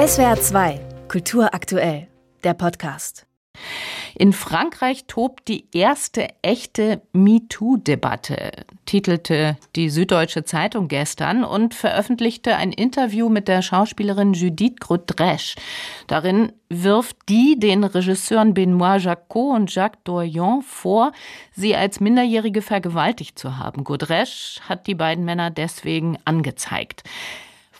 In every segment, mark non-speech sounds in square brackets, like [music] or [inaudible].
SWR 2, Kultur aktuell, der Podcast. In Frankreich tobt die erste echte MeToo-Debatte, titelte die Süddeutsche Zeitung gestern und veröffentlichte ein Interview mit der Schauspielerin Judith Godrèche. Darin wirft die den Regisseuren Benoît Jacquot und Jacques Dorion vor, sie als Minderjährige vergewaltigt zu haben. Godrèche hat die beiden Männer deswegen angezeigt.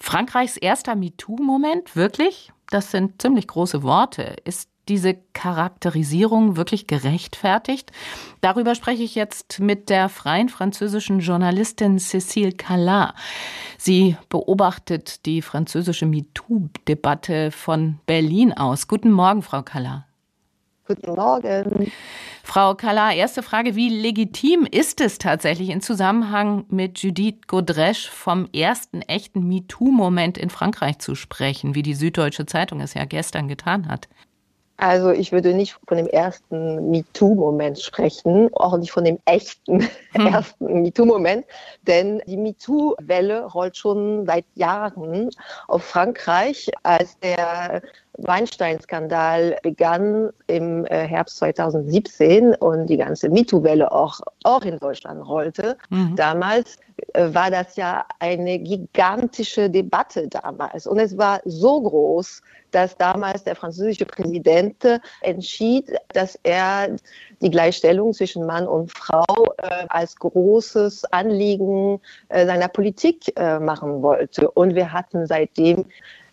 Frankreichs erster MeToo-Moment, wirklich? Das sind ziemlich große Worte. Ist diese Charakterisierung wirklich gerechtfertigt? Darüber spreche ich jetzt mit der freien französischen Journalistin Cécile Callat. Sie beobachtet die französische MeToo-Debatte von Berlin aus. Guten Morgen, Frau Callat. Guten Morgen. Frau Callat, erste Frage. Wie legitim ist es tatsächlich in Zusammenhang mit Judith Godrèche vom ersten echten MeToo-Moment in Frankreich zu sprechen, wie die Süddeutsche Zeitung es ja gestern getan hat? Also ich würde nicht von dem ersten MeToo-Moment sprechen, auch nicht von dem echten [laughs] hm. ersten MeToo-Moment, denn die MeToo-Welle rollt schon seit Jahren auf Frankreich, als der Weinstein-Skandal begann im äh, Herbst 2017 und die ganze MeToo-Welle auch, auch in Deutschland rollte. Mhm. Damals äh, war das ja eine gigantische Debatte damals. Und es war so groß, dass damals der französische Präsident entschied, dass er die Gleichstellung zwischen Mann und Frau äh, als großes Anliegen äh, seiner Politik äh, machen wollte. Und wir hatten seitdem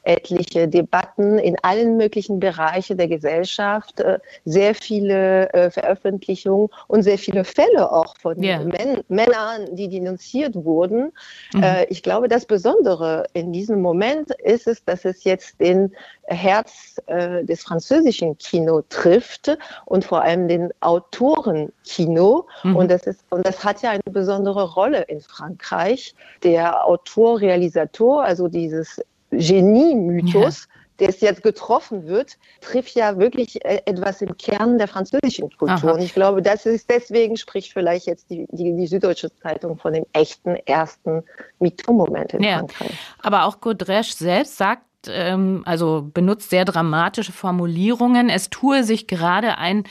etliche Debatten in allen möglichen Bereichen der Gesellschaft, äh, sehr viele äh, Veröffentlichungen und sehr viele Fälle auch von yeah. Männern, die denunziert wurden. Mhm. Äh, ich glaube, das Besondere in diesem Moment ist es, dass es jetzt den Herz des französischen Kino trifft und vor allem den Autorenkino. Mhm. Und, das ist, und das hat ja eine besondere Rolle in Frankreich. Der Autor, Realisator, also dieses Genie-Mythos, ja. der jetzt getroffen wird, trifft ja wirklich äh, etwas im Kern der französischen Kultur. Aha. Und ich glaube, das ist deswegen spricht vielleicht jetzt die, die, die Süddeutsche Zeitung von dem echten ersten MeToo-Moment in ja. Frankreich. Aber auch Godrèche selbst sagt, ähm, also benutzt sehr dramatische Formulierungen. Es tue sich gerade ein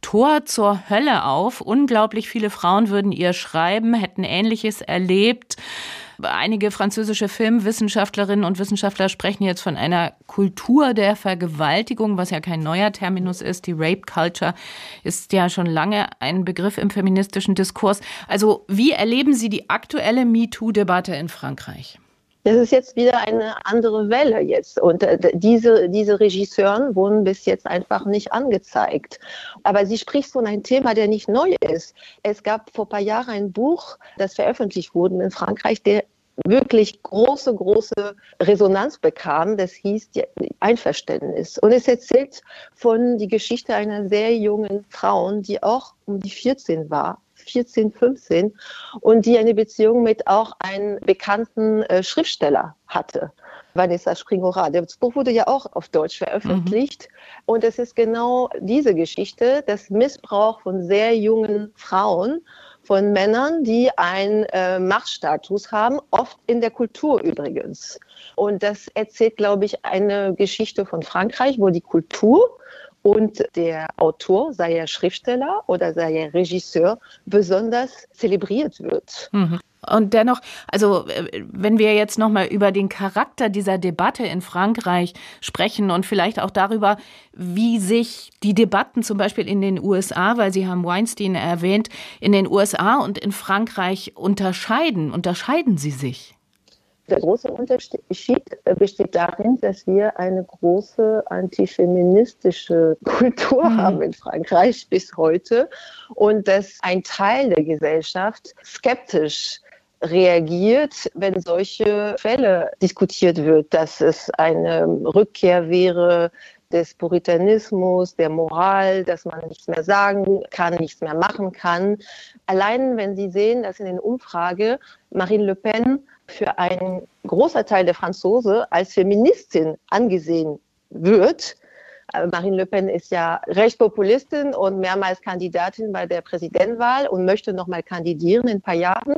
Tor zur Hölle auf. Unglaublich viele Frauen würden ihr schreiben, hätten Ähnliches erlebt. Einige französische Filmwissenschaftlerinnen und Wissenschaftler sprechen jetzt von einer Kultur der Vergewaltigung, was ja kein neuer Terminus ist. Die Rape Culture ist ja schon lange ein Begriff im feministischen Diskurs. Also wie erleben Sie die aktuelle MeToo-Debatte in Frankreich? Das ist jetzt wieder eine andere Welle jetzt. Und äh, diese, diese Regisseuren wurden bis jetzt einfach nicht angezeigt. Aber sie spricht von einem Thema, der nicht neu ist. Es gab vor ein paar Jahren ein Buch, das veröffentlicht wurde in Frankreich, der wirklich große, große Resonanz bekam. Das hieß Einverständnis. Und es erzählt von die Geschichte einer sehr jungen Frau, die auch um die 14 war 14, 15 und die eine Beziehung mit auch einem bekannten äh, Schriftsteller hatte. Vanessa Springora. Das Buch wurde ja auch auf Deutsch veröffentlicht. Mhm. Und es ist genau diese Geschichte, das Missbrauch von sehr jungen Frauen, von Männern, die einen äh, Machtstatus haben, oft in der Kultur übrigens. Und das erzählt, glaube ich, eine Geschichte von Frankreich, wo die Kultur und der Autor, sei er Schriftsteller oder sei er Regisseur, besonders zelebriert wird. Mhm. Und dennoch, also wenn wir jetzt noch mal über den Charakter dieser Debatte in Frankreich sprechen und vielleicht auch darüber, wie sich die Debatten zum Beispiel in den USA, weil Sie haben Weinstein erwähnt, in den USA und in Frankreich unterscheiden, unterscheiden sie sich? Der große Unterschied besteht darin, dass wir eine große antifeministische [laughs] Kultur mhm. haben in Frankreich bis heute und dass ein Teil der Gesellschaft skeptisch reagiert, wenn solche Fälle diskutiert wird, dass es eine Rückkehr wäre des Puritanismus, der Moral, dass man nichts mehr sagen kann, nichts mehr machen kann. Allein wenn Sie sehen, dass in den Umfragen Marine Le Pen für einen großer Teil der Franzose als Feministin angesehen wird, Marine Le Pen ist ja Rechtspopulistin und mehrmals Kandidatin bei der Präsidentwahl und möchte nochmal kandidieren in ein paar Jahren,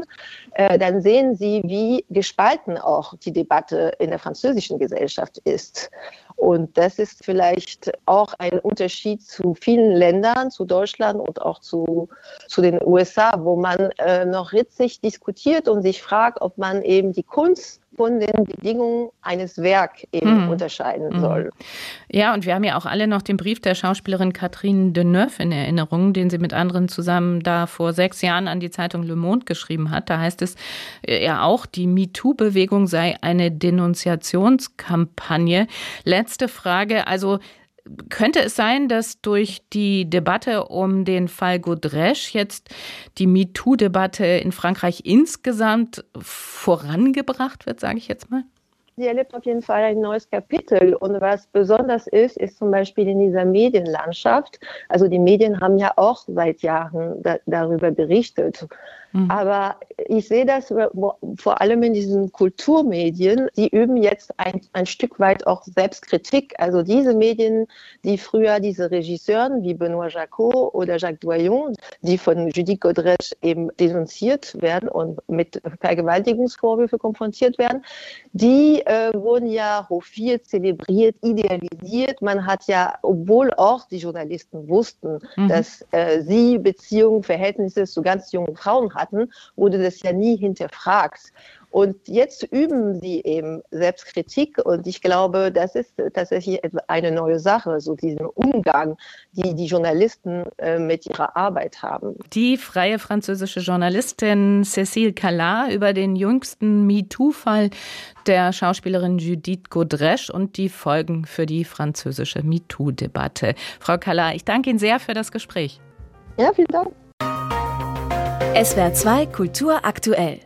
äh, dann sehen Sie, wie gespalten auch die Debatte in der französischen Gesellschaft ist. Und das ist vielleicht auch ein Unterschied zu vielen Ländern, zu Deutschland und auch zu, zu den USA, wo man äh, noch ritzig diskutiert und sich fragt, ob man eben die Kunst von den Bedingungen eines Werks eben hm. unterscheiden hm. soll. Ja, und wir haben ja auch alle noch den Brief der Schauspielerin Catherine Deneuve in Erinnerung, den sie mit anderen zusammen da vor sechs Jahren an die Zeitung Le Monde geschrieben hat. Da heißt es äh, ja auch, die MeToo-Bewegung sei eine Denunziationskampagne. Letzte Frage, also könnte es sein, dass durch die Debatte um den Fall Godrèche jetzt die MeToo-Debatte in Frankreich insgesamt vorangebracht wird, sage ich jetzt mal? Sie erlebt auf jeden Fall ein neues Kapitel. Und was besonders ist, ist zum Beispiel in dieser Medienlandschaft. Also die Medien haben ja auch seit Jahren da, darüber berichtet. Mhm. Aber ich sehe das vor allem in diesen Kulturmedien, die üben jetzt ein, ein Stück weit auch Selbstkritik. Also diese Medien, die früher diese Regisseuren wie Benoît Jacot oder Jacques Doyon, die von Judith Godrèche eben denunziert werden und mit Vergewaltigungsvorwürfen konfrontiert werden, die äh, wurden ja hofiert, zelebriert, idealisiert. Man hat ja, obwohl auch die Journalisten wussten, mhm. dass äh, sie Beziehungen, Verhältnisse zu ganz jungen Frauen hatten, hatten, wurde das ja nie hinterfragt. Und jetzt üben sie eben Selbstkritik und ich glaube, das ist tatsächlich eine neue Sache, so diesen Umgang, die die Journalisten äh, mit ihrer Arbeit haben. Die freie französische Journalistin Cécile Callat über den jüngsten MeToo-Fall der Schauspielerin Judith Godrèche und die Folgen für die französische MeToo-Debatte. Frau Callat, ich danke Ihnen sehr für das Gespräch. Ja, vielen Dank. SWR 2 Kultur aktuell.